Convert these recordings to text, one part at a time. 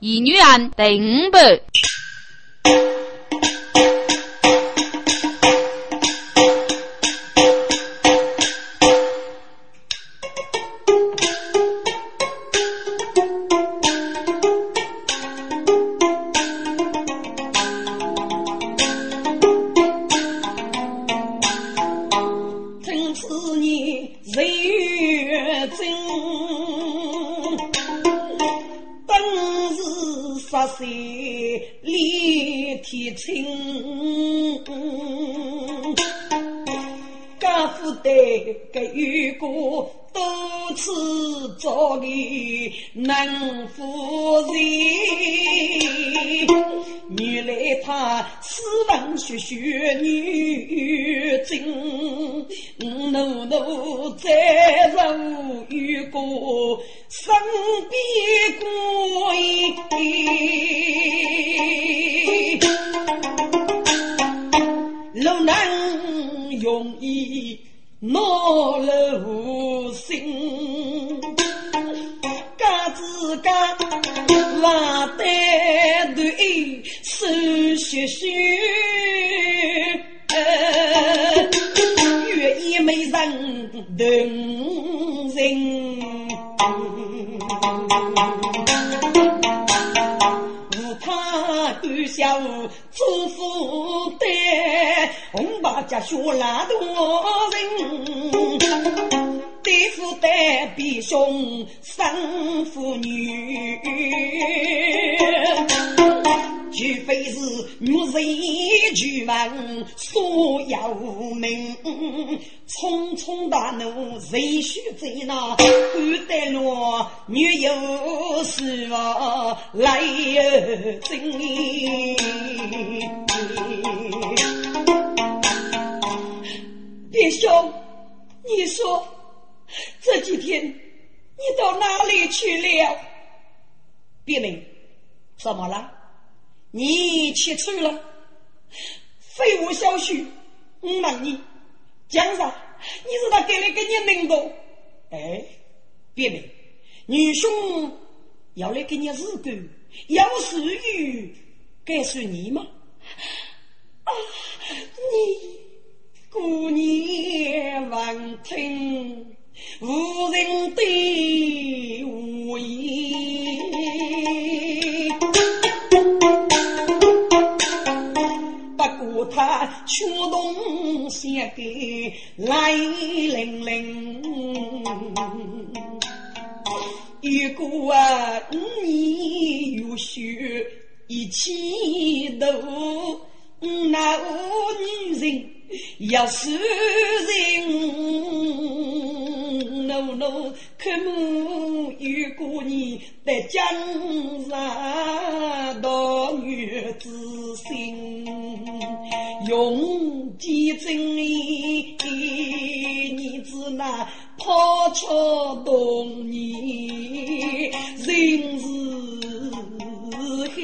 一女案第五部。学拉多人。对付带比兄生妇女，除非是女人举门所要命，匆匆大怒谁须在那？敢得了女友是我来争。叶兄，你说。这几天你到哪里去了？别名，怎么了？你去错了？废物小婿，我问你，江上你是他给了给你名头？哎，别名，女兄要来给你日干，要是与该是你吗？啊，你姑娘闻听。无人对我言，不过他却动相给来凌凌。如果啊你有血一起斗，那女人要是人。奴奴，看母有过你；得江上到女子心，用计真理，你只那抛出童年人是黑，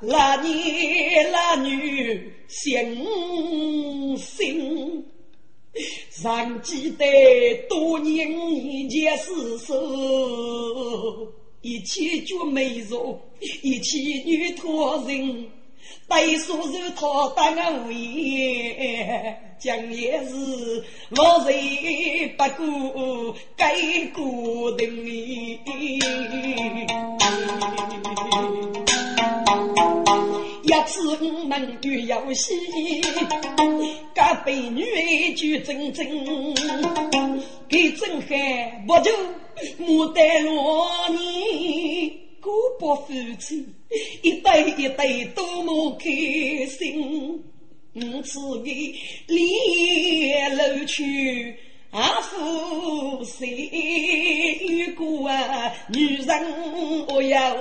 那那年那女。心心，尚记得多年以前事手，一起绝美若，一起女托人，对手是他当为，将也是老人不顾改过的你。一次我们玩游戏，隔壁女儿就真真，给真还不就牡丹罗年过不夫妻，一对一对多么开心。我此给连楼去啊夫谁有个啊女人我要。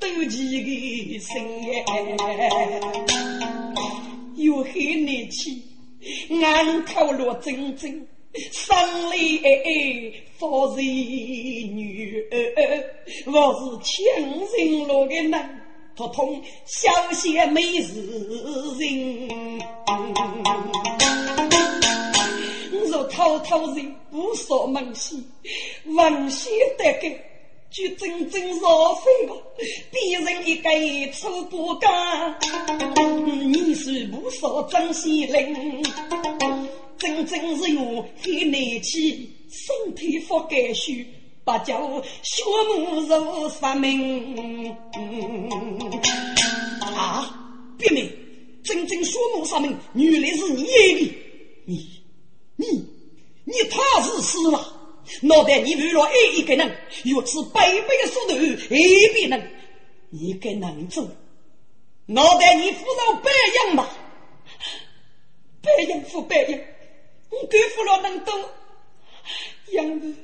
斗气的心哎，又很内气，俺头落真真，生里哎哎，发是女儿，我是亲人落的男，不通小姐美是人。若滔滔人无所梦兮，闻心得根，就真正若非个，别人一个粗不干。你是无所珍惜人，真正是用黑内气，身体发肝虚，把叫血母如杀命。啊，别名，真正血母杀命，原来是你的，你，你他是死了，脑袋你为了爱一个人，如此白白的速度爱别人，你该能做？脑袋你扶上白羊吧，白羊扶白羊，你该扶了能多？杨儿，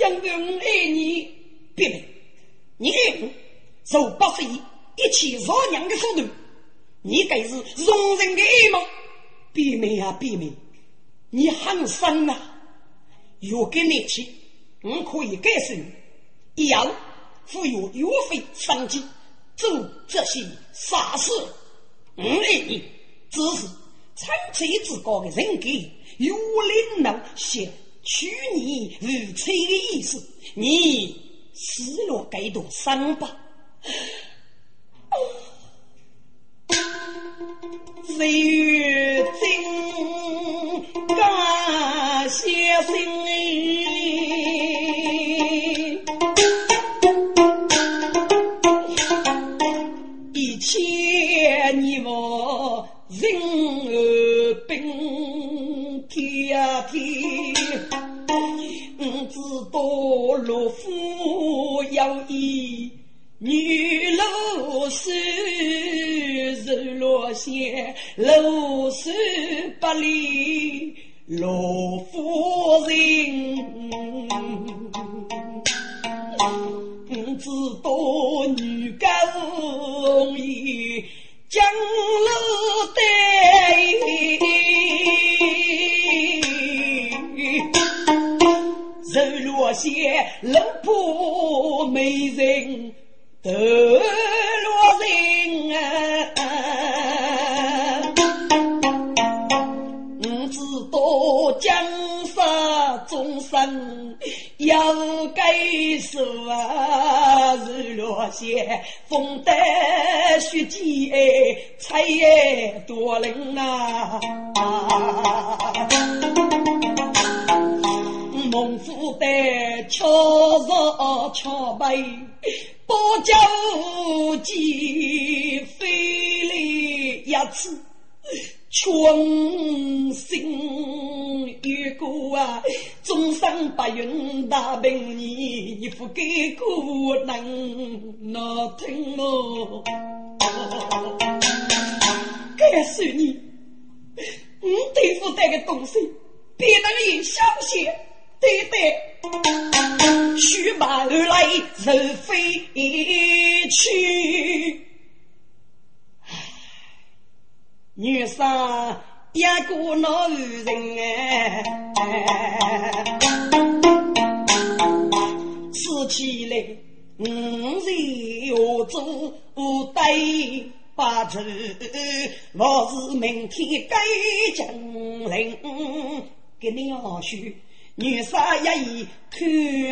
杨儿，我爱你，别人，你爱我，受八岁一起饶娘的速度，你该是容人的爱吗？别妹啊，别妹，你很深啊！有个力气，我可以改善你，要付有药费上级做这些傻事。我爱你，只是参差之高的人格，有领能些取你如此的意思，你失落该多伤疤。岁月静，感谢心一千年我人儿兵天天，我知道老夫要义。女老师日落线，露水不离老夫人。我知道女家容易将老带，日落线，老婆美人。得风得雪积彩多人啊！孟府的巧若巧背。多叫鸡飞来一次，穷心一个啊，终生白云大病你，你不给可能难听哦。该是你，你对付这个东西，别人也相信。对对，须马而来人飞去。女生一个老人哎，吃起来五人要做对八字，我是明天该将领给你要许。女杀一意看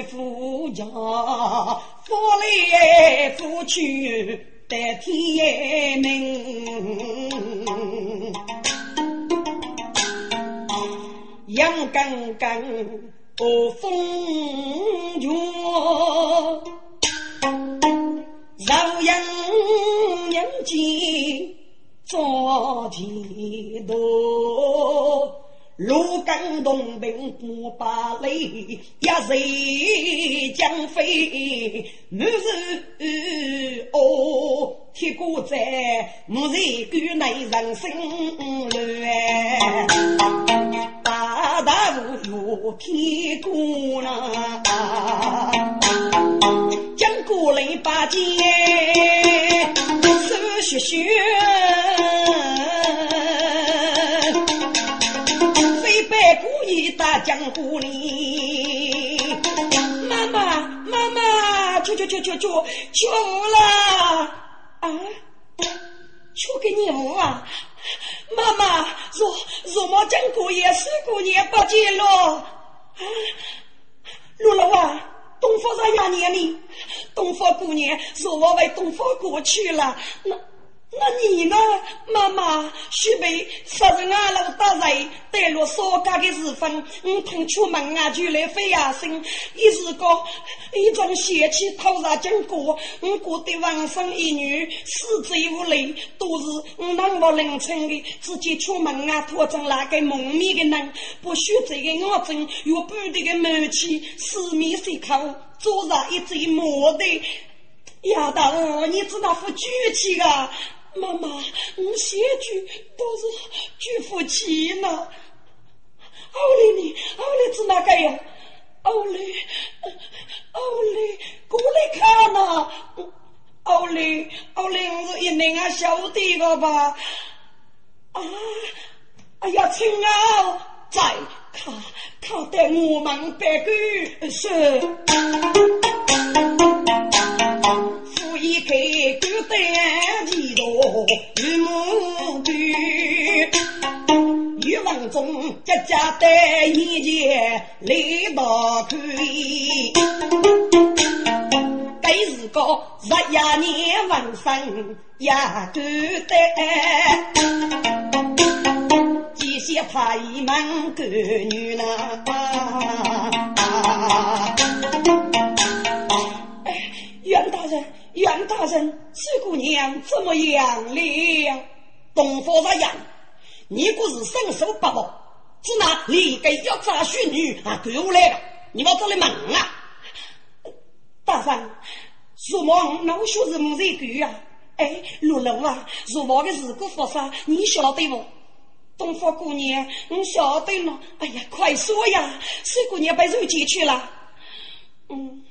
夫家，夫来夫去得天命。杨刚刚不风月，朝阳人间早几多。如刚东兵不把雷，一日将飞。我是哦，铁骨在，木人骨内人生乱。大大无铁骨呐，将过来把剑手血血。大江湖里，妈妈妈妈，求求求求求求我了啊！求给你我啊！妈妈，若若莫将姑爷、四姑爷不见了。啊，陆老啊，东方上压年你，东方姑娘若我为东方过去了，那。那你呢，妈妈？许备杀人啊，老大人带落少家的时分，我腾出门啊，就来飞呀声。一时个一种邪气突然经过，我觉得王生一女死之无泪，都是我冷不冷清的，直接出门啊，拖着那个蒙面的人，不许这个眼睛有半点的煤气，四面随口，坐上一嘴毛的。丫头，你知道副举气啊？妈妈，我写句都是举夫妻呢。奥利你，奥利是哪个呀？奥利，奥利，过来看呐！奥利，奥利，我是一名啊小弟个吧？啊，哎呀，亲啊，在看，看得我们白狗是。一开狗胆几多与母女，欲望中家家带一件来到看，该是个日呀年文生呀狗胆，几些他一门狗女呢？袁大人。袁大人，这姑娘怎么样了？东方大人，你不是身手不保，只拿你个要诈虚女啊给我来了，你往这里问啊！大人，如梦老学是没人给啊？哎，陆楼啊，如梦的事故发生，你晓得不？东方姑娘，我晓得了。哎呀，快说呀！这姑娘被人劫去了。嗯。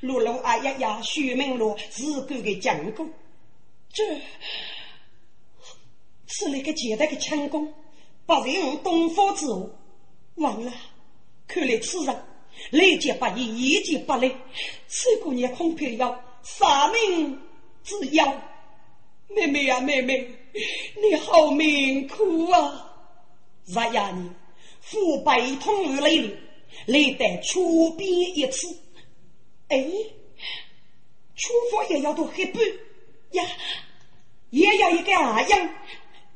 陆龙啊呀呀，徐明罗自古的将功，这是那个简单的强攻，不用东方之物，完了。看来此人来劫不易，一劫不来，此姑娘恐怕要杀命之忧。妹妹呀，妹妹，你好命苦啊！日呀，你父悲痛而来了，来得出兵一次。哎，厨房也要多黑板呀，也要一个阿样。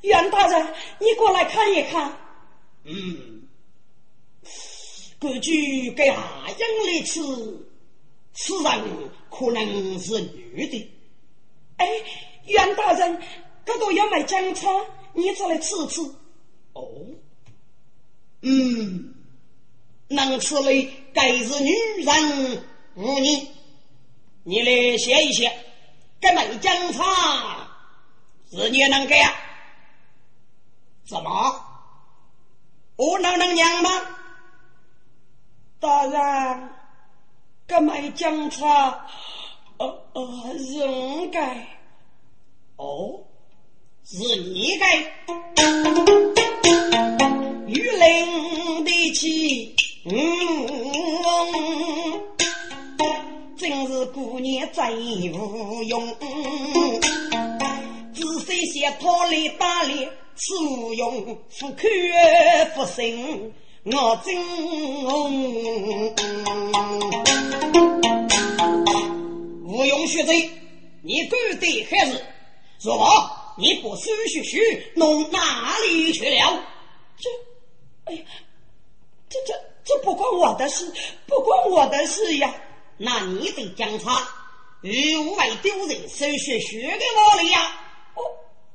袁大人，你过来看一看。嗯，根据给阿样来吃，此人可能是女的。哎，袁大人，这都要买姜茶，你再来吃吃。哦，嗯，能吃的该是女人。五你，你来写一写，该买姜茶是你能给啊？怎么？我能能娘吗？大人，该买姜茶，呃呃，是我该。哦，是你该。玉林的气，嗯。真是姑娘真无用，仔细些讨来打来吃无用，不看不生我真无用学贼，你干的还是？说吧，你不收学学，弄哪里去了？这，哎呀，这这这不关我的事，不关我的事呀。那你得讲他，与无为丢人，收学学给我了呀！我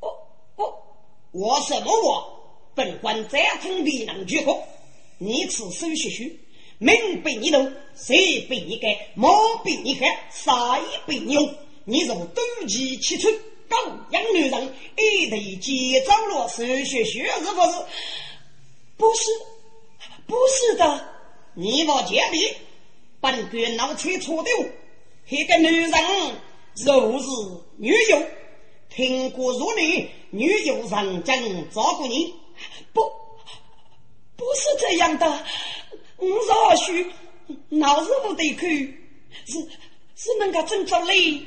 我我我什么我？本官再通必能绝过。你此收学学，命被你弄，谁被你改？毛被你害，啥也被你用。你若斗气七寸，狗养女人，一头接走了收学学，是不是？不是，不是的，你我见的。本官脑车错的，一个女人若是女友，听过如你，女友曾经照顾你，不，不是这样的。我若许老是不得口，是是能够真着嘞，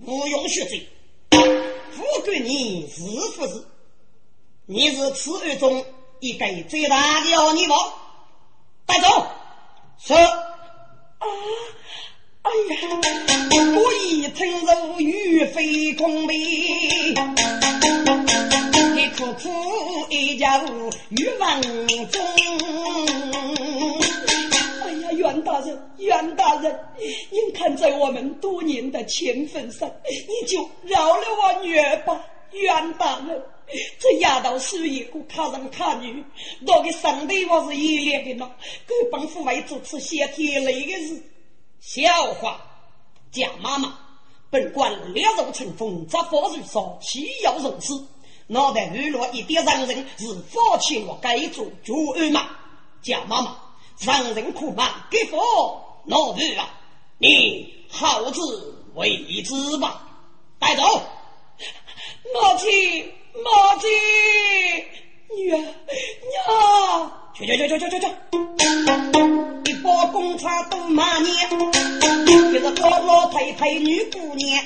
毋庸学罪，不管你是不是，你是此案中一个最大的妖孽王，带走。是。啊！哎呀，我一听如雨飞空悲，一苦苦一家欲望中。哎呀，袁大人，袁大人，您看在我们多年的情分上，你就饶了我女儿吧，袁大人。这丫头是一个看人看女，那个上帝我是一脸的呢，给帮父为主持些天雷的事，笑话。蒋妈妈，本官两肉成风，扎火如烧，岂有如此？脑袋娱乐一点让人是放弃我该做主案吗？蒋妈妈，让人苦骂给佛脑日啊！你好自为之吧，带走。母亲，母亲，女儿，娘，去去去去去去去。一包公差都骂你，就是老老太太女姑娘，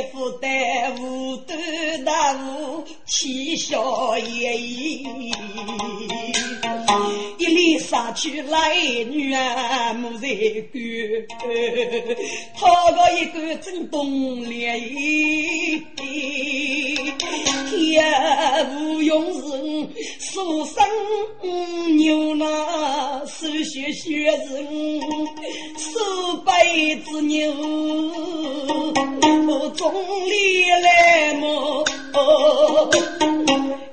媳妇带无端大无气笑盈盈。一里杀去来女儿莫在管，讨个一个正东脸，天无用人，书生牛郎手学学。月人手背子牛，中里来么？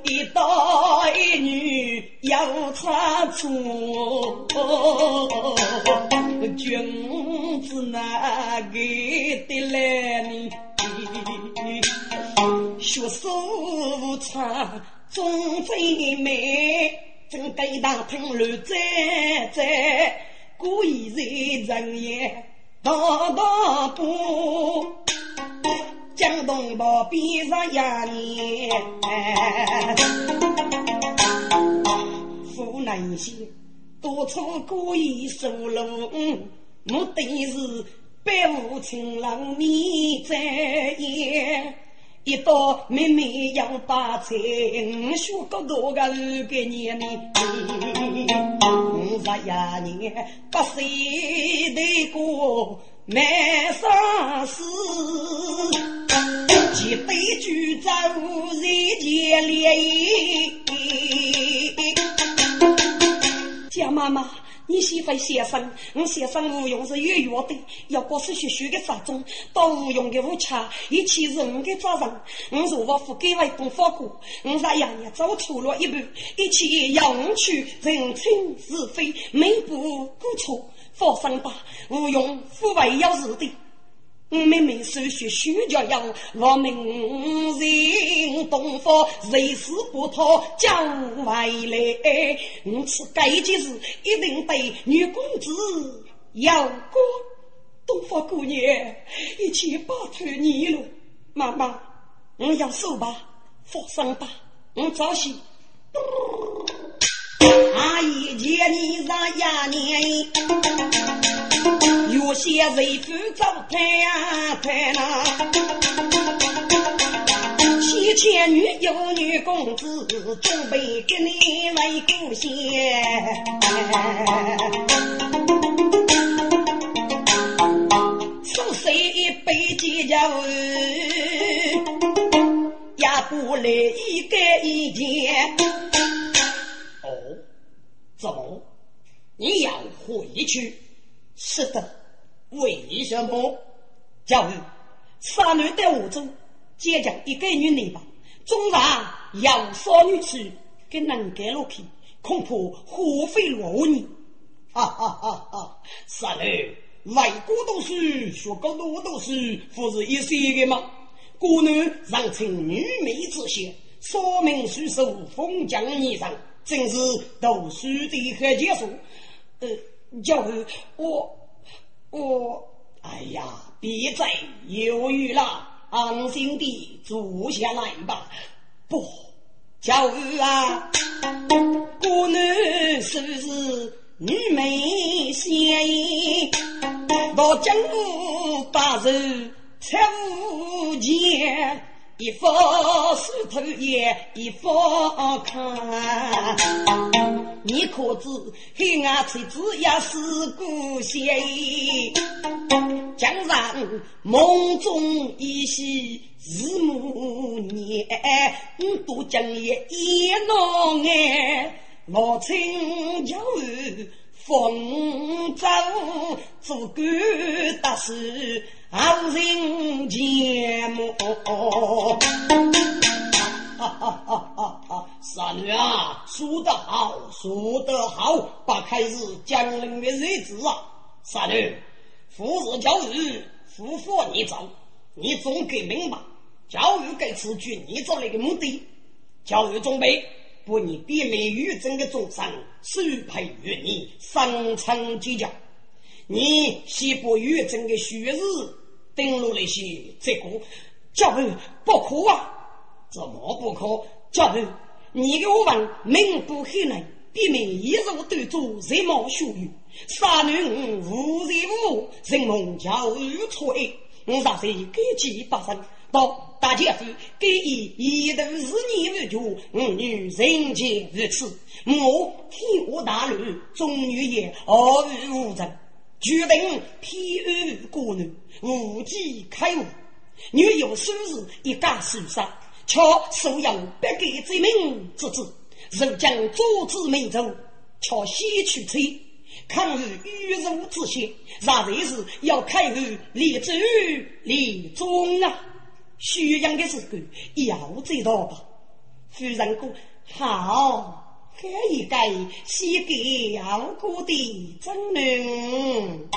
一刀一女要插出，君子哪给的来你？学手长总最美。正该当听乱在在，故意在人言大大步，江东宝边上一年，湖南县多处故意疏漏，我等是百无情人你在演。一到妹妹要把菜，我学个多个二个年龄，五十一年八岁的过满山事，几杯酒走人间里，江妈妈。你喜欢先生，我先生吴用是有约的，要过是学学的法中，到吴用的屋恰，一切是我的责任。我若我不给外公发过，我在爷爷走错了一步，一切要我去认清是非，弥补过错，放心吧，吴用不会有事的。我妹妹手学徐家样，我们人东方谁是不讨将外来？我此该件事一定对女公子要过。东方姑娘，一切拜托你了，妈妈，我要走吧，放心吧，我早些。阿姨见你上压年。有些人夫早太呀太那，七千女有女公子，准备给你来贡献。送谁一杯解酒，也不来一个一件。哦，怎么？你要回去？是的。为什么？教育杀女在湖中，接将一个女内吧，纵然要少女去，给能给落去，恐怕花费了你。哈哈哈！哈杀女外国读书，学个多读书，不是一些的吗？国女让称女美之贤，说明书手，封疆女上，真是读书的很结束。呃，教育我。我，哎呀，别再犹豫了，安心地坐下来吧。不，教育啊，姑娘是不是女美仙？到江湖把人才无见。一副梳头眼，一副看。你可知黑暗妻子也是故乡？江上梦中依稀日暮年，都将夜一浓哎，老亲家风走，做官大事。好人节目，哈哈哈哈哈！三女啊，说得好，说得好，把开日将人的日子啊，三女，父子教育，夫妇你走，你总该明白，教育该持据你做那个目的，教育准备不你避免于整个众生，授配于你三层计较。你西部玉真的虚日登录那些这个教育不可啊？怎么不可？教育你给我问明不黑人，避免一入对主人毛羞辱，杀人无人物，人梦教育错爱，我啥时给其发生？到大家夫给以一头是你为主，我女人间如此，我天下大乱，终女也恶语无人。决定偏安过女，无计开悟。女有数日一家受杀，巧收养百给之名之子，如将阻止民族，巧先去催，抗日玉如之先，然才是要开悟立志立忠啊！宣扬的是个要知道吧？夫人哥好。这一个写给要过的真人，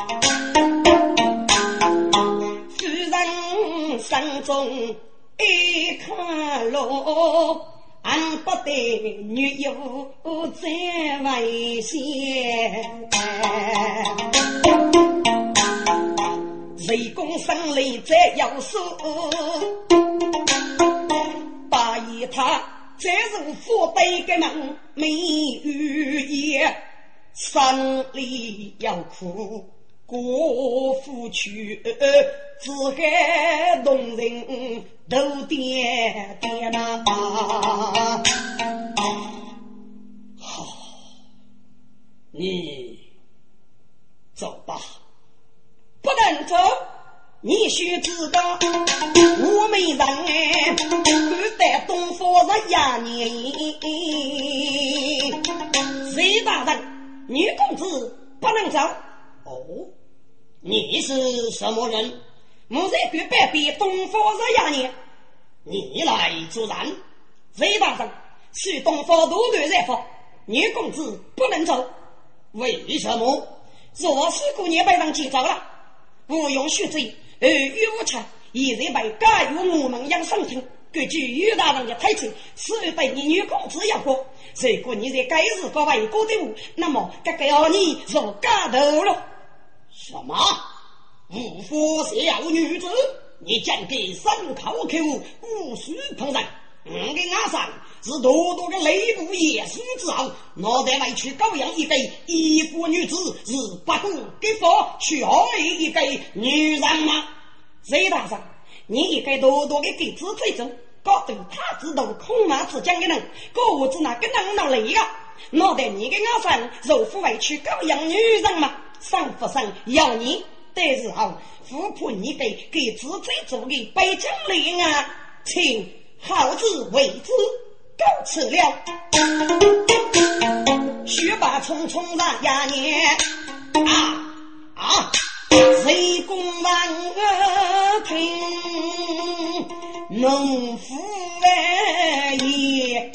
夫人心中一看落，俺不得女友再危险。雷公生雷再要说，八一他。这是富贵的门没有言，生里要苦过夫去，只害动人都点点呐。好，你走吧，不能走。你须知道，我们人哎，古代东方是廿年。隋大人，女公子不能走。哦，你是什么人？我在古代比东方是廿年。你来助战。隋大人，是东方多乱在发，女公子不能走。为什么？若是姑娘被人劫走了，不用续罪。而岳无常现在被改由我们养生厅，根据岳大人的推测，是被你女公子养活。如果你在该日搞外国的物，那么这个要你入家头了。什么？无福小女子，你讲给三口口无需碰人。我跟阿三是多多的内部野史之后，脑袋外去高养一个一夫女子，是不顾给佛去爱一个女人吗？隋大人，你应该多多的给子追踪，搞得他知道空马之将的人，可我只那个能闹累个，脑袋你跟阿三若夫外去高养女人吗？上不上要你，得日后富婆你给给子追踪的北京令啊，请。好自为之，告辞了。雪把匆匆让呀年啊啊！谁公万恶听，农夫哎也。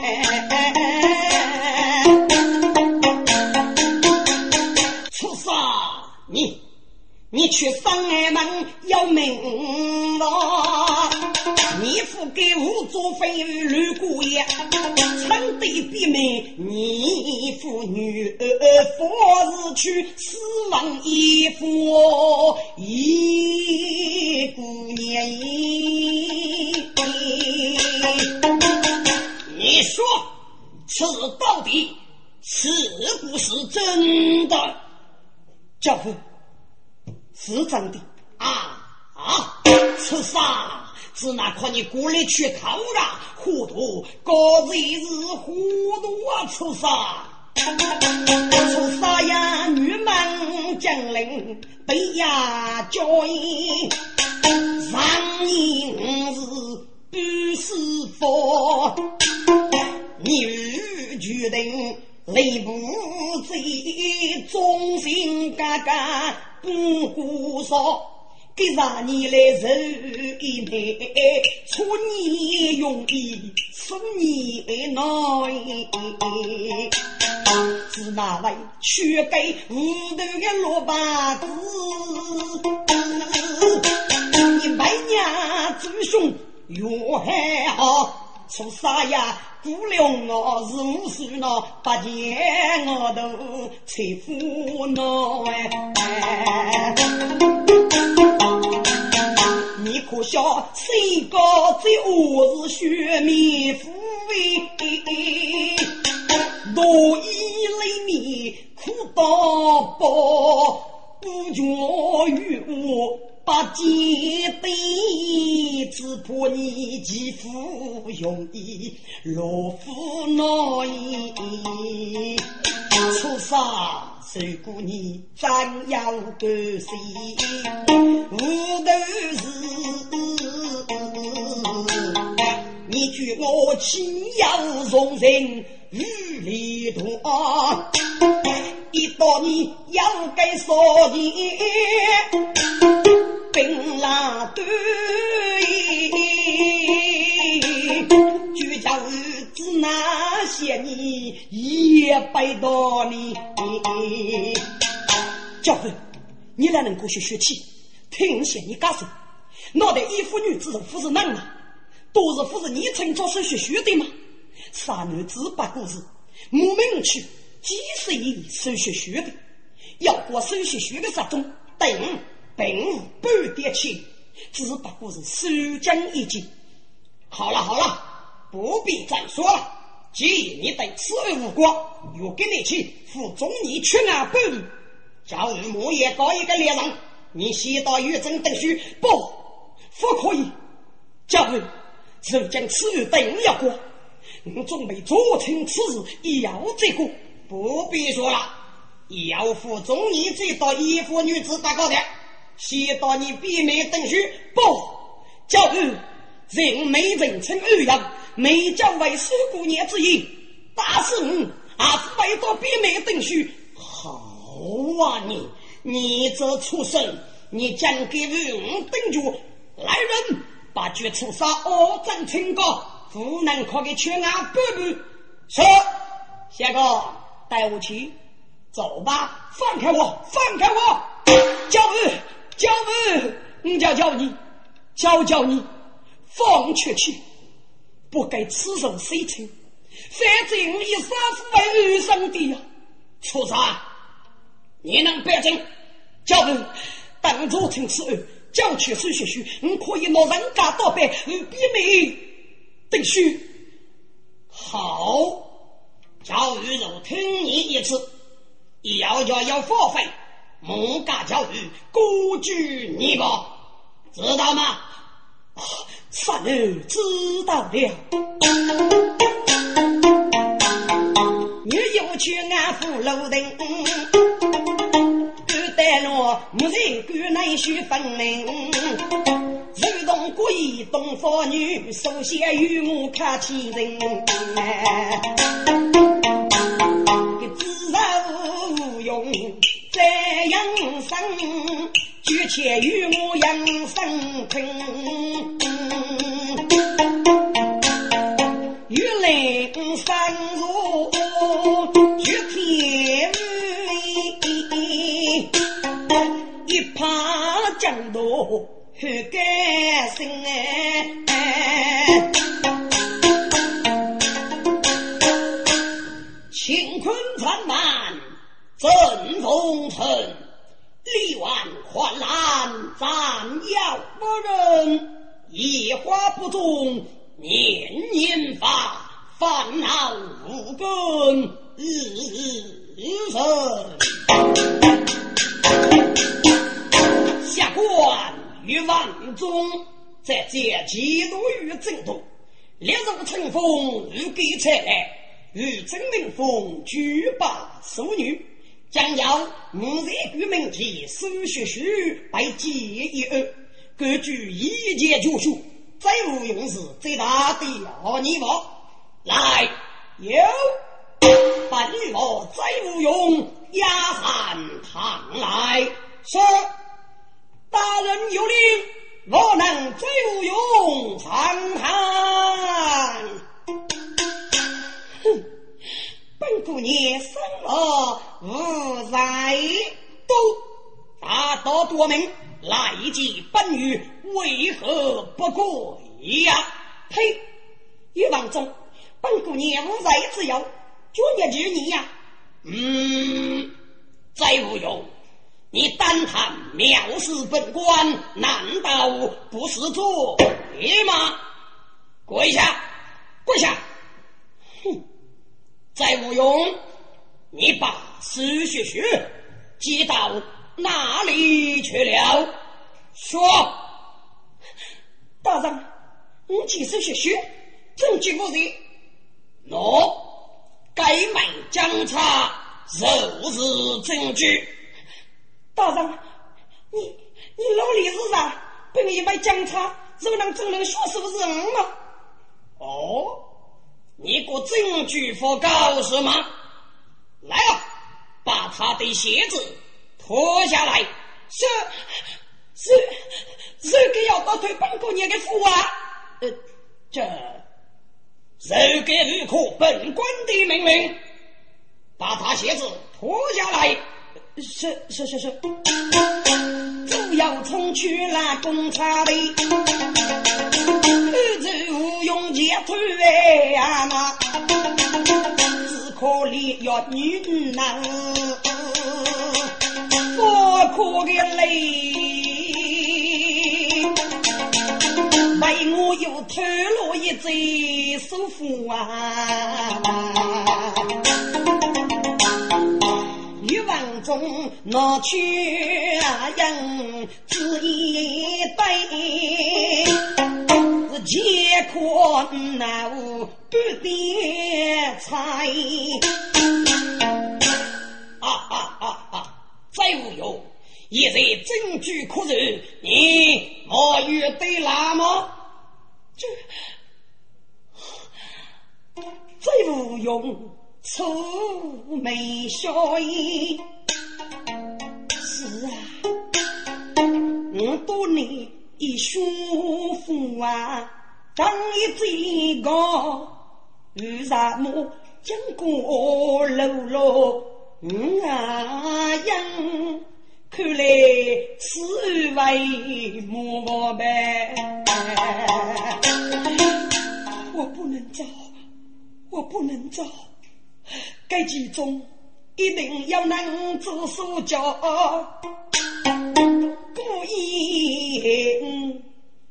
出杀你！你去上俺门要命了！你付给吴祖飞吕姑爷，称对比美，你父女佛是去死亡一夫一姑娘。你说，此到底是不是真的？教父，是真的啊啊！此啥？是那可你过来去偷啊？糊涂，个日日糊涂啊！出啥？出啥呀？女门将领被押教义，上一是不是佛？女决定雷不贼，忠心嘎嘎不顾说。给让你来受一枚，出你容易，送你难。是那位去给无头的罗八子，你为娘祖兄哟还好，出啥呀？姑娘我是五岁呢，八戒我都才夫呢你可笑，谁个在我是血面夫为？多以泪面苦到饱，不觉与我把肩背，只怕你肌肤容易落夫难。出杀受过你怎样个心？无头是，你觉我岂要容人与离断？一到你要该说的，兵来对，就叫子那些你也背到你。教父，你哪能过去学气？听见你告诉，脑袋一妇女子不是男吗？都是不是你曾做手学学的吗？杀男子八个字，莫名去。几十亿手学学的，要过手学学的十种，等并无半点钱，只不过是收奖一件。好了好了，不必再说了。既然你对此案无关，又给你去付中年缺案半路，教育莫也搞一个猎人，你先到狱中等书，不，不可以。教育，就将此案等要过，我准备做成此事，要这个。不必说了，要付中年这到衣服女子打高的，先到你闭门等书。不，教育人没人称二样，没将为师姑娘之意，打死你，还是为到闭门等书。好啊，你你这畜生，你将给我等住！来人，把绝处杀恶斩清高，不能靠给全安伯伯。是，下个。带我去，走吧！放开我，放开我！教父，教父，我叫叫你，教教你，放出去！不该此人谁情，反正你杀父为儿生的呀！畜生，你能别争？教父，当初听此后，教去。手学学，我可以拿人家刀背，与比美等书。好。教育若听你一次，要要要付费，莫干教育，孤举你个，知道吗？三儿知道了。女有去安抚楼顶，干带路，木人干难须分明。如同鬼东方女，首先与我看天人。在养生，举帖与我养生春。玉林山路绝天绿，一派江都好歌声哎。乾坤传满。正风尘，力挽狂澜，斩妖不人，野花不中，年年发，烦恼无根，日日生。下官与万中，在这几度与震动，烈日乘风如给才来。与曾明峰举把淑女，将要五日举名题，苏学学拜结一二，各具一节绝学，再无用时，最大的二你我来有，本我再无用，压汉堂来说，大人有令，我能再无用上堂。本姑娘生而无才，都大道多明，来见本女为何不过呀？呸！玉王中，本姑娘无才之有，专业之你呀？嗯，再无用。你单谈藐视本官，难道不是做孽吗？跪下，跪下！哼再无用，你把苏学学接到哪里去了？说，大人，你接苏学学证据不在喏，该门将查就是证据。大人，你你老李是啥？本一买将查，怎么能证明说是不是人吗？哦。你个证据不告是吗？来啊，把他的鞋子脱下来。是是是，给要倒退本姑娘的福啊！呃，这是给日可本官的命令？把他鞋子脱下来。是是是是，要冲去那公差的。用剑推啊嘛，只可怜要女难，我可的泪，为我又偷了一贼首富啊！欲望中拿去人只一杯。乾坤难无半点猜，啊啊啊啊！再无用，现在证据可认，你我与对了吗？这再无用，愁眉笑眼。是啊，我多年。一束福啊，张一嘴高，为啥么经过路路啊样？看来此为莫办。我不能走，我不能走，该集中一定要能做手脚。故意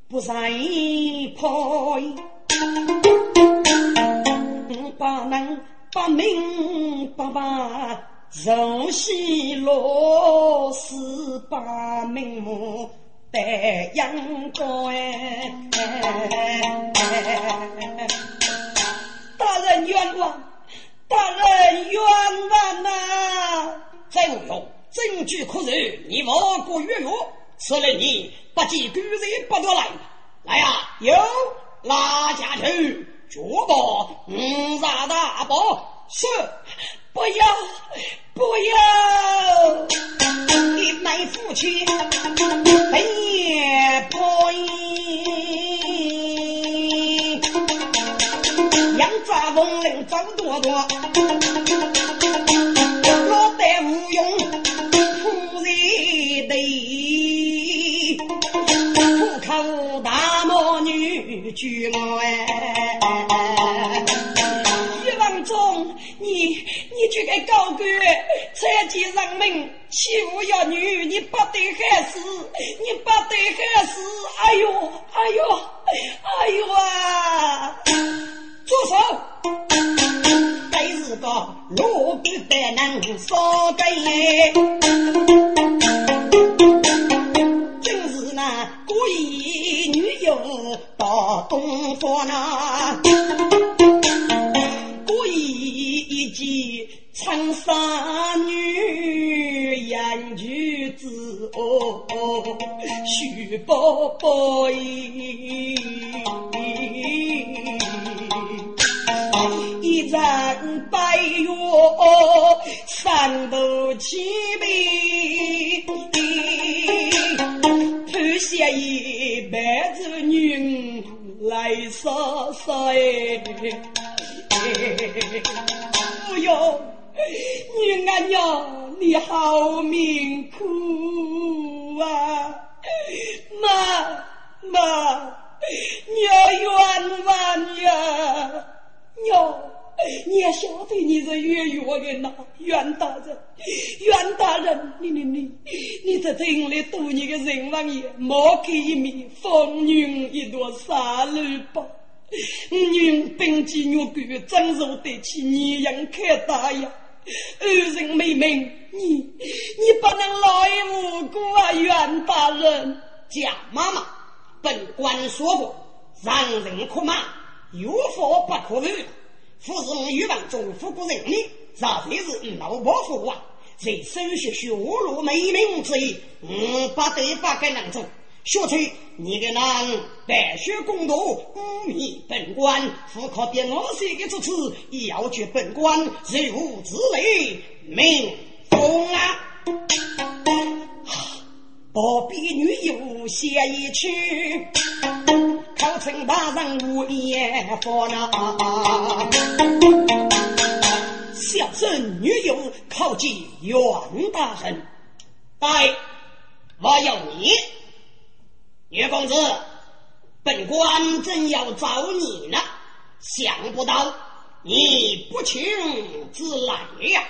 不认破，把能把命把把肉西落死把命目带阳光大人冤枉呐！再无用。证据可认，你莫过月月，此人你不计狗日不得来。来呀，有拉下去，脚把五杀大包，是不要不要，一枚夫妻被破衣，杨家风铃走多多，老带无用。去了哎！一王中，你你这个高官，残疾人民欺负儿女，你不得害死，你不得害死！哎呦，哎呦，哎呦啊！住手！该是个路边的能烧个耶，正是那故意女友到东方那故意一记。长沙女，言句子哦，徐宝宝咦，一人白月三头齐眉，头下一辈子女来杀杀哎，不要。女俺娘，你好命苦啊！妈妈，娘冤枉呀！娘，你也晓得你是冤冤的呐，冤大人，冤大人，你你你，你在城里多你的人王爷，莫给一面，风云一朵杀戮吧！女本纪女官，真受得起你人看大呀！二人妹妹，你你不能来无辜啊！袁大人，贾妈妈，本官说过，让人可骂，有法不可违。夫人欲望中富过人命，rat 才是老伯父啊！在手学学路美名之意，嗯，不得不给能做。说出你的男白血公道，污蔑本官，不可别我写的之词，要决本官如无之类，命封啊！不必女友写一曲，考成大人无言佛那。小生女友靠近袁大人，待我要你。岳公子，本官正要找你呢，想不到你不请自来呀！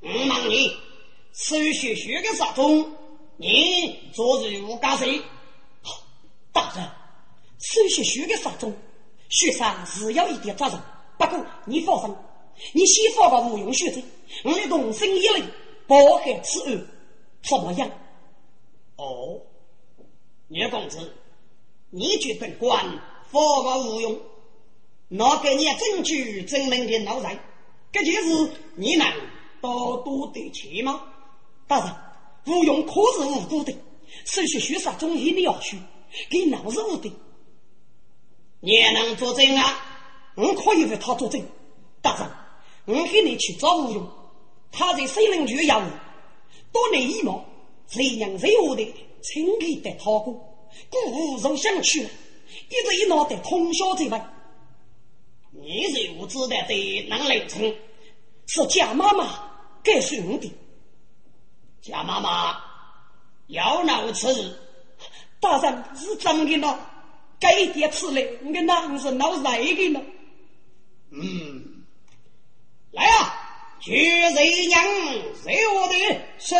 嗯，忙你，手学学个啥中？你昨日无干谁？大人，手学学个啥中？学生是有一点责任，不过你放心，你先放个无用学子，我的同心一力，包害此案，怎么样？哦。聂公子，你觉本官佛法无用，拿给你证据证明的老人，这件事你能多多得起吗？大人，无用可是无辜的，手续虚实中一定要虚，给老是无的。你能作证啊？我可以为他作证。大人，我给你去找吴用，他在森林区养多年以后，谁娘谁我的。轻易的逃过，故无人想去，一直一脑袋通宵在问。你是无知的对能来称，是贾妈妈告诉我的。贾妈妈要闹此事，大人是真的呢？该点此来，我哪是闹谁的呢？嗯，来啊，去谁娘谁我的是。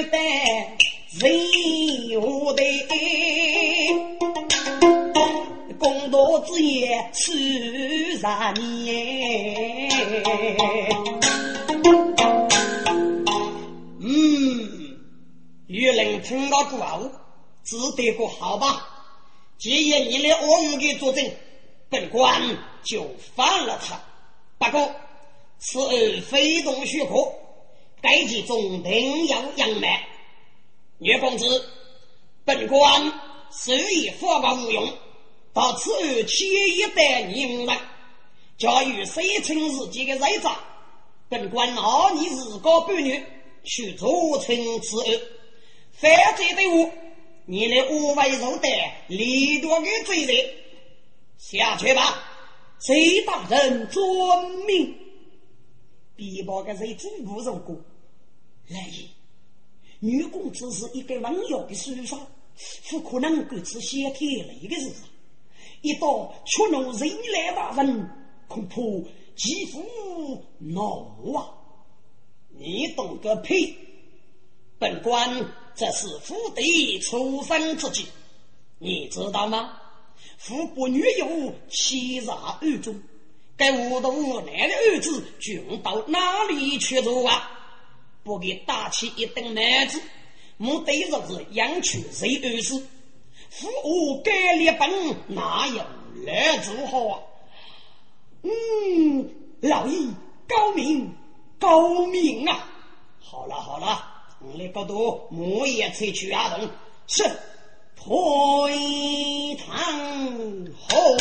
人无得，公道之言数十年。嗯，玉林听到过后，只得个好吧。既然你来我们给作证，本官就放了他。不过此案非同许可，该集中定有隐瞒。岳公子，本官虽以佛法无用，到此后且一代人人，假如谁称自己的人渣，本官拿你日高半月去做成此案，犯罪的我，你来无为受担立多的罪人，下去吧。隋大人遵命。逼迫的谁主不如过来也。女公子是一个温柔的书生，不可能够吃先天雷的事。一到出弄人来大人，恐怕几乎恼啊！你懂个屁！本官这是府邸出生之计，你知道吗？富国女友欺诈狱中，该无头无难的儿子穷到哪里去住啊？不给打起一顿男子，目的就是养出谁儿子？富我该立本，哪有来子好啊？嗯，老易高明高明啊！好了好了，你来搞多木叶萃取阿东是退堂后，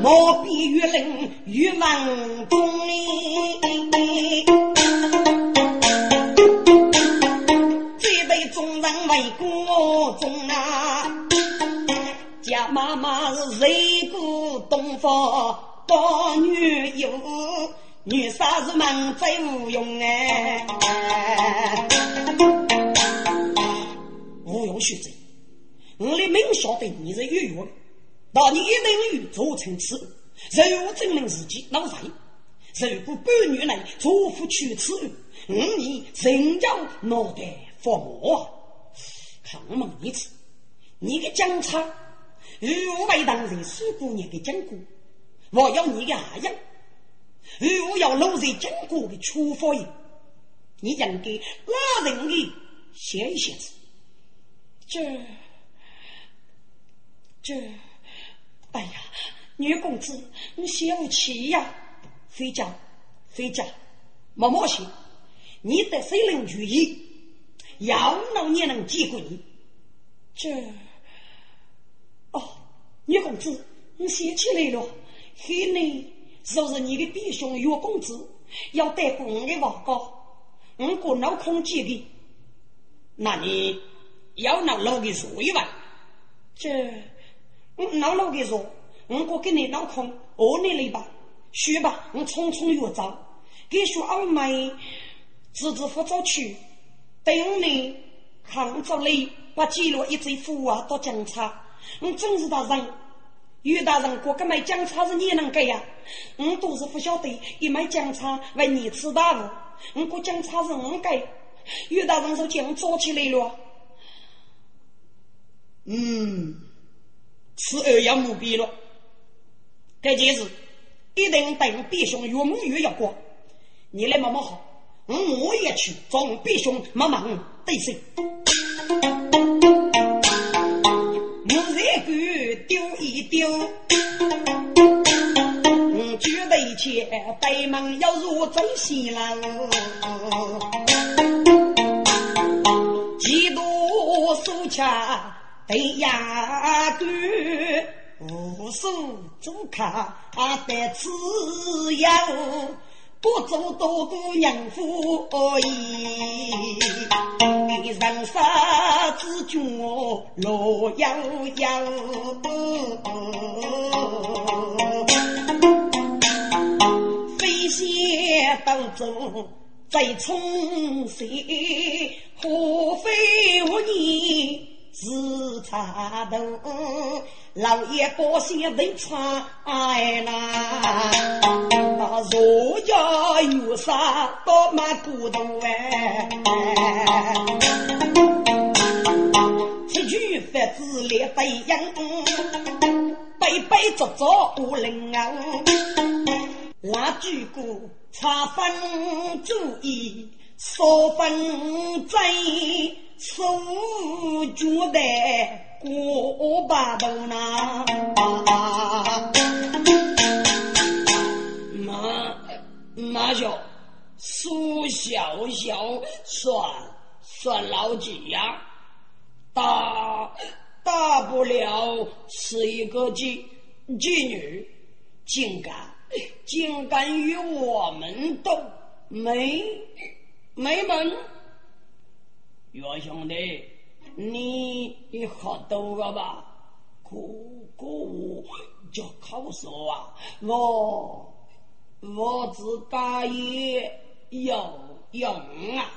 莫比玉林玉王中哩，这对众人为国忠啊！家妈妈是谁个东方高女友？女杀子们最无用哎，无用须知，我的明晓得你是越狱，但你一定与做成此，如果证明自己脑残，如果半年内做不去此，我你人要脑袋发毛啊。看我问一次，你的警察如何为当人苏姑娘的讲过？我要你的阿样。如果要落在经过的处罚刑，你应该拉人的写一写字。这这，哎呀，女公子，你小气呀！回家，回家，默默些。你得谁人注意？要能也能接过你。这，哦，女公子，你先起来了，黑呢？说是你的弟兄岳公子要带过我的王高，我过脑空接的，那你要拿老的说一万，这拿老的说，我过给你脑空饿你了吧？去吧，我匆匆越走，给说二妹自知不早去，等你看着你把记录一嘴服啊到警察，我真是大人。于大人，过个买姜茶是你能给呀？我都是不晓得，一买姜茶为你吃大物。我过姜茶是我给。于大人说姜做起来了。嗯，此二要目标了。这件事一定等弟兄岳母岳要过。你来忙忙好，我也去找我弟兄忙忙对手。丢一丢，嗯，举头前北门要入真西楼，几多手掐对牙关，无数主卡得自由。不做多多娘夫意，人杀之君罗悠悠，飞仙当中在冲水，何非无你自插头。老爷高兴人穿哎啦，那儒家有啥多么古董哎？这句法子来对应，背背着着无人啊。那句歌差分注意，少分在手脚的。过把头呐，马马小苏小小算算老几呀？大大不了是一个妓妓女，竟敢竟敢与我们斗没没门，岳兄弟。你好多个吧？哥哥，我就靠说啊，我我自家也有用啊，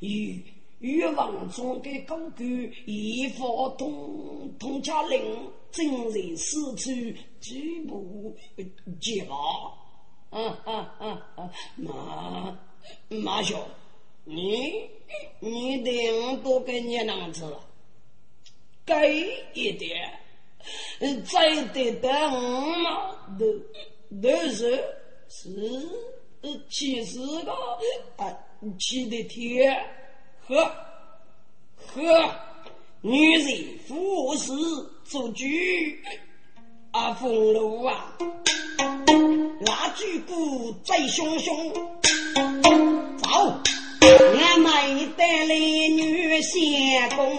与欲望中的高官，一发通通家令，正人四处举步结马。啊啊啊啊！马马兄，你你得多给你两次了，给一点，再得等嘛，都都是是七十个啊，七的天。呵，呵，女人服侍做主，啊，风炉啊，蜡烛鼓在熊熊，走，俺们带来女仙公。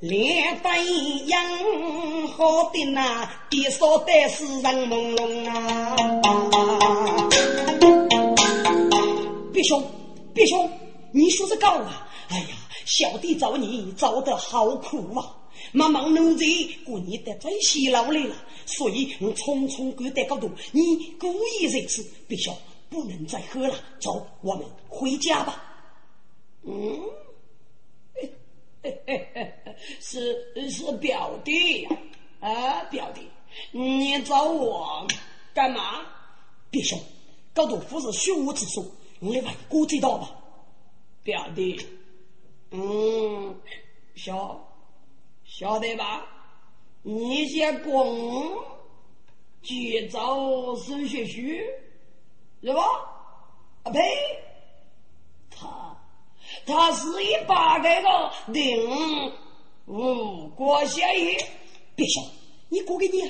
连飞扬，好的那，别说的是人朦胧啊！别兄，别兄，你说是高啊？哎呀，小弟找你找的好苦啊！妈妈奴才过你的最辛劳来了，所以我匆匆赶到高头，你故意如此。别兄，不能再喝了，走，我们回家吧。嗯。是是表弟啊，表弟，你找我干嘛？陛下，高头夫是虚无之说，你来问哥知道吧。表弟，嗯，小晓得吧？你先滚去找孙学虚，是吧？啊呸！他。他是一把这个定无国协议，别笑，你过给你，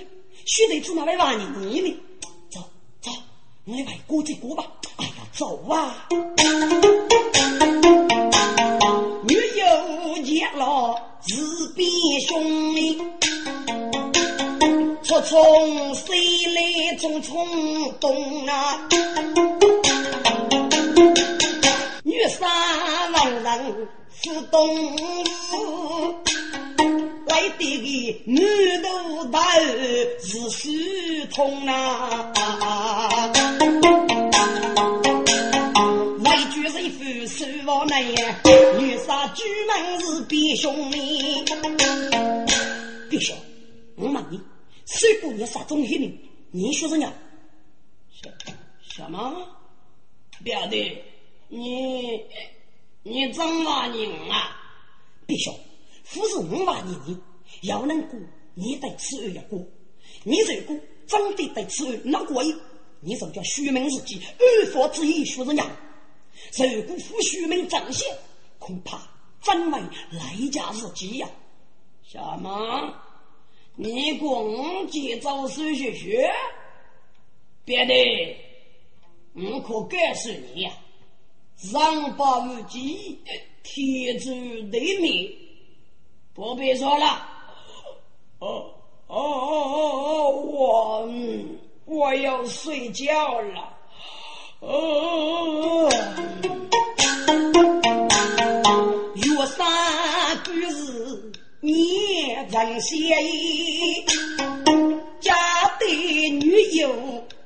须得子拿来玩你呢。走走，我来外过这过吧。哎呀，走啊！女友见了自比兄匆匆谁来匆匆动啊？女三万人是动物，来的个女头大是水通啊！来句是夫手往内，女杀举门是必兄弟，必兄，我问你，谁姑娘杀中心的？你说什么？什什么？表弟。你你怎么人啊？别说，不是我骂你你要能过，你得吃二要过。你如果真的得吃二那过瘾，你就叫虚名自己二佛之意说人家。如果负虚名彰显，恐怕真为来家日己呀。什么？你公鸡招手学学？别的，我可告诉你呀。上报无忌，天诛地灭，不必说了。哦哦哦哦哦，我我要睡觉了。哦，月三不是年人协议，家对女友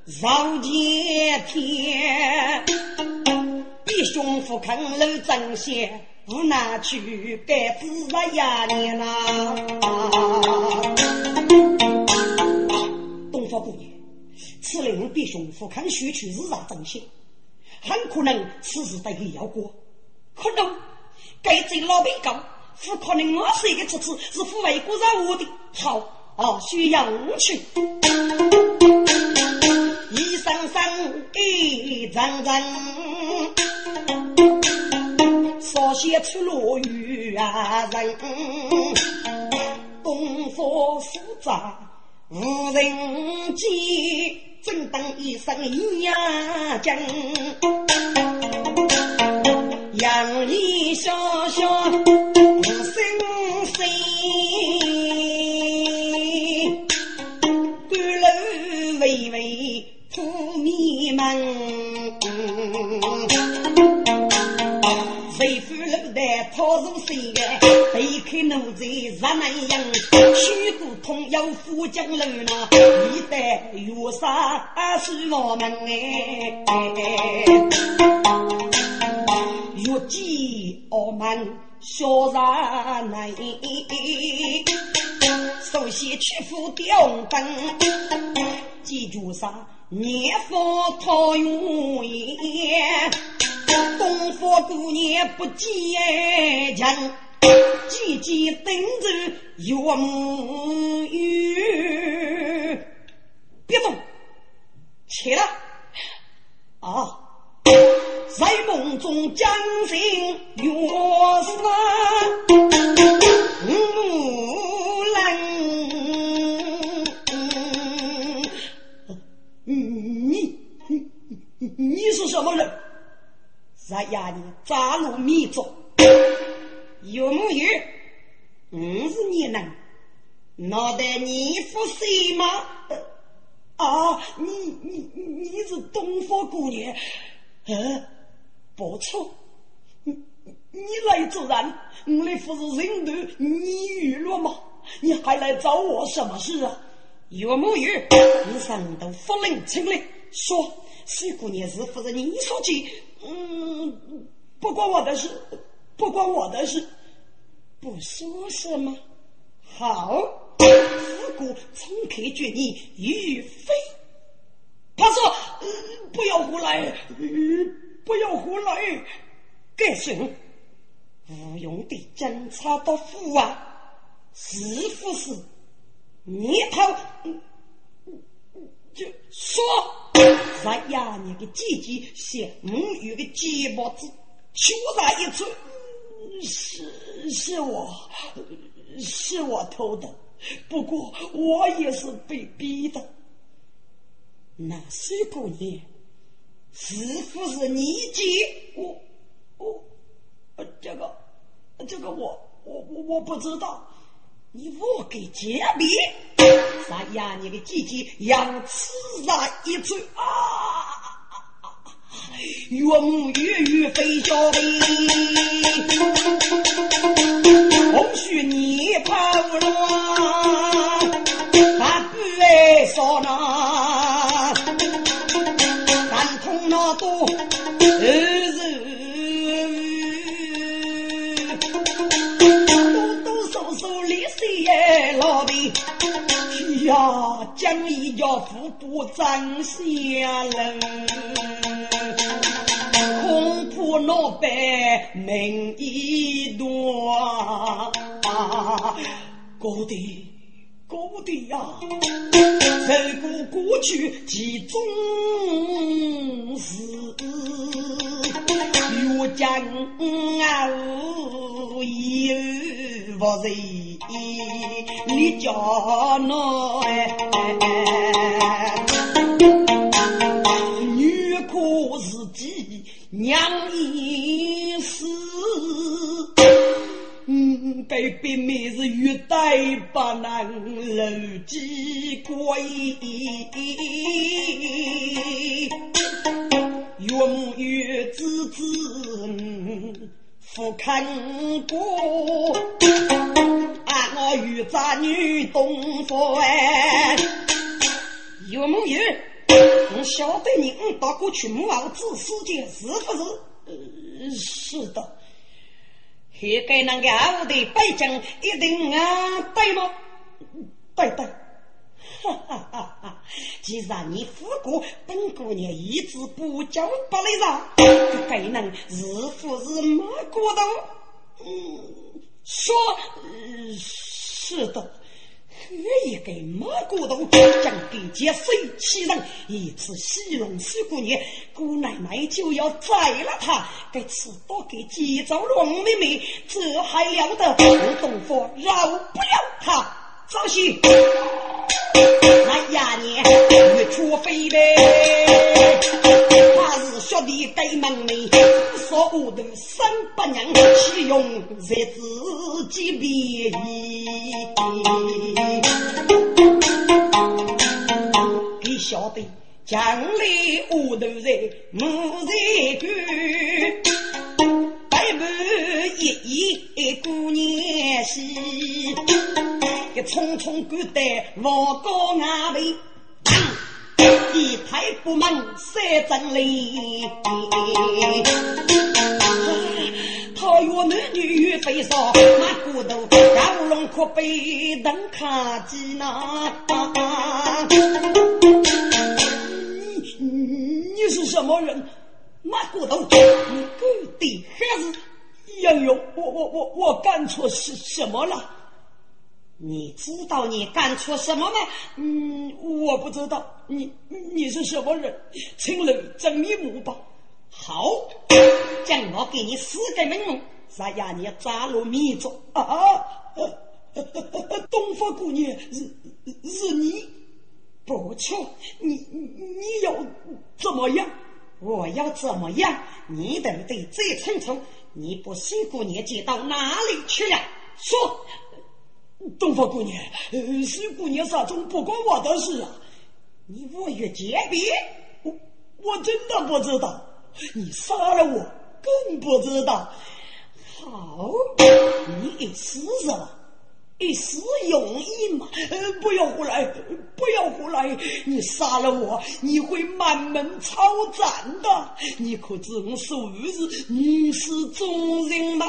上见天。弟兄父看楼正线，不拿去该自杀呀年呐！东方姑娘，此令弟兄父看学去日杀正线，很可能此事得给要过。可能该这老辈讲，不可能我是一个侄子，是父为国让我的。好啊，需要去。一声声一阵阵。少些出落雨啊人，东方复杂无人见，正当一声呀将，杨衣潇潇无声声，高楼巍巍扑面门。抛入水哎，背开奴才日难养，虚骨痛要富江楼呐，一代月杀是我们哎，越见傲慢小人，首先屈服吊灯，记住啥？年富桃源，东方姑娘不见情，姐姐等着岳母语。别动，起来！啊，在梦中将心约山。你是什么人？在衙里扎入迷踪，有木有？我是你人，脑袋你服谁吗？啊，你你你是东方姑娘？呃，不错，你你来自然，我来不是人头，你娱乐吗？你还来找我什么事啊？有木有？你上头发令请来说。水姑娘是不是你说起？嗯，不关我的事，不关我的事，不说什么。好，四姑从开决你于非。他说：“不要胡来，不要胡来。”该信无用的侦察到府啊，是不是？你他就说。咱呀，你的姐姐写母语的鸡巴子，羞他一寸，是是我，是我偷的，不过我也是被逼的。那水姑娘，是不是你姐？我我，这个这个我我我我不知道。你我给揭秘，啥呀？你的姐姐要此来一嘴啊！岳母岳岳非小辈，红须你跑了，他不爱说那，呀，将一家富不争下人，恐怕老板命一断。高弟，高弟呀，走过过去其中事，越将啊无有不仁。你叫那女哭自己娘一死，嗯，被别妹子虐待把难楼几归，越母越子子。不看过，俺我与咱女东方哎，有木有？我晓得你到过去母后子世界是不是？呃，是的。现在那个后的北京一定啊对吗？对对。哈哈哈！哈！既然你富过本姑娘一直不讲不来让，该能是不是没过的？嗯，说是的，可以给没过的将给接水气人，一次戏弄水姑娘，姑奶奶就要宰了他，该吃多给几招龙妹妹，这还了得？东方饶不了他，早些。哎呀，你越出飞呗！他是学弟该门里，说我的三八娘，岂用在自己便宜？晓得将来我都在木在干，满一夜过年喜，一匆匆赶得王高衙门，一抬不门三阵雷。桃园男女飞少，马骨头高龙阔背登卡机呐。你你是什么人？马骨头，你狗的还是杨勇？我我我我干错什什么了？你知道你干错什么吗？嗯，我不知道。你你是什么人？请来真面目吧。好，将我给你四个名目，再让你抓入迷踪啊！东方姑娘是是你，不错，你你要怎么样？我要怎么样？你得得最清楚。你不辛姑娘接到哪里去了？说，东方姑娘，西姑娘杀中不关我的事啊！你我越结别，我我真的不知道。你杀了我，更不知道。好，你一死了，一死容易吗？不要胡来，不要胡来！你杀了我，你会满门抄斩的。你可知我素日女是忠人吗？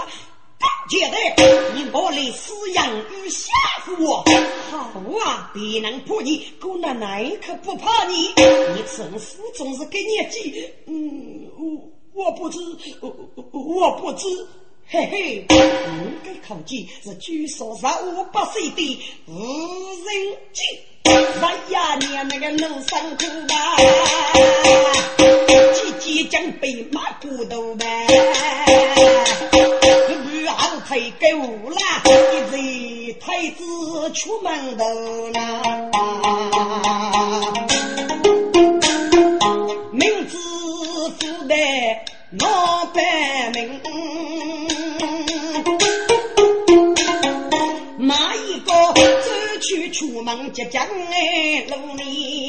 姐的，你我来饲养与吓唬我。好啊，别人怕你，姑奶奶可不怕你。你成父总是给你记，嗯，我我不知，我不知。嘿嘿，你该考记是据说十五八岁的无人机。哎呀，你那个路上苦吧，即将被马骨头呗。后退给我啦，一日太子出门头啦，名字富得老百名，走去出门即将哎路里？